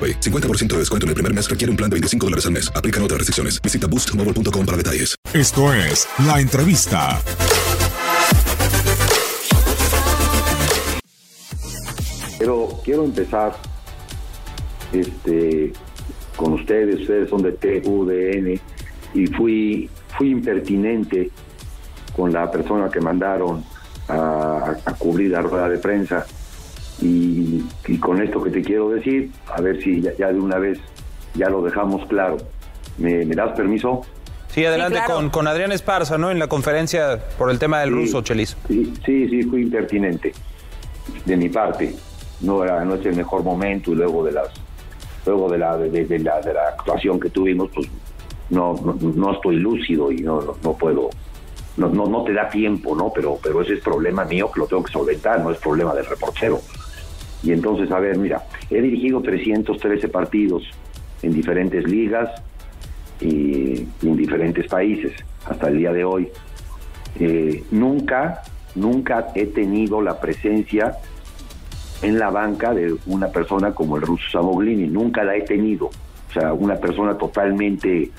AroPay. 50% de descuento en el primer mes requiere un plan de 25 dólares al mes. Aplican otras restricciones. Visita boostmobile.com para detalles. Esto es La Entrevista. Pero quiero empezar este, con ustedes. Ustedes son de TUDN y fui, fui impertinente con la persona que mandaron a, a cubrir la rueda de prensa. Y, y con esto que te quiero decir, a ver si ya, ya de una vez ya lo dejamos claro. ¿Me, me das permiso? Sí, adelante Sí, claro. con, con Adrián Esparza, ¿no? En la conferencia por el tema del Sí. ruso, Chelis. Sí, sí, sí, fui impertinente de mi parte. No era, no es el mejor momento y luego de las, luego de la, de, de la, de la actuación que tuvimos, pues no, no, no estoy lúcido y no, no, no puedo, no, no, no te da tiempo, ¿no? Pero, pero ese es problema mío que lo tengo que solventar, no es problema del reportero. Y entonces, a ver, mira, he dirigido 313 partidos en diferentes ligas y, en diferentes países hasta el día de hoy. Eh, nunca, nunca he tenido la presencia en la banca de una persona como el ruso Samoglini, nunca la he tenido. O sea, una persona totalmente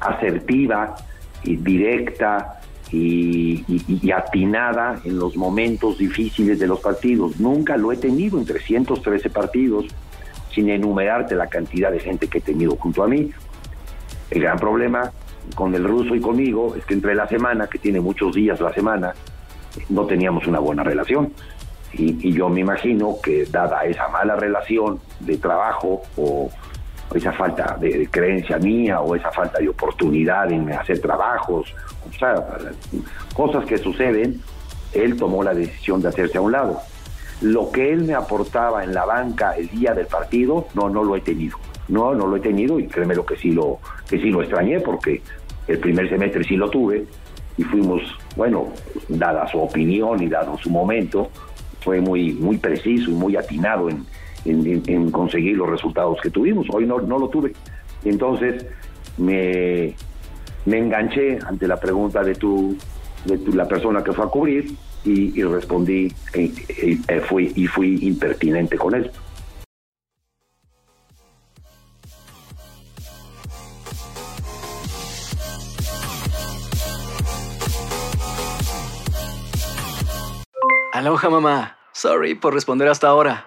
asertiva y directa y, atinada en los momentos difíciles de los partidos. Nunca lo he tenido en 313 partidos, sin enumerarte la cantidad de gente que he tenido junto a mí. El gran problema con el ruso y conmigo es que entre la semana, que tiene muchos días la semana, no teníamos una buena relación. Y, y yo me imagino que dada esa mala relación de trabajo o esa falta de, creencia mía o esa falta de oportunidad en hacer trabajos, o sea, cosas que suceden, él tomó la decisión de hacerse a un lado. Lo que él me aportaba en la banca el día del partido, no, no lo he tenido. No, no lo he tenido y créeme lo que sí lo, que sí lo extrañé porque el primer semestre sí lo tuve y fuimos, bueno, dada su opinión y dado su momento, fue muy, muy preciso y muy atinado en, en- conseguir los resultados que tuvimos. Hoy no, no lo tuve. Entonces me, me enganché ante la pregunta de tu, de tu- la persona que fue a cubrir y, y respondí eh, eh, eh, fui, y fui impertinente con él. Aloha mamá. Sorry por responder hasta ahora.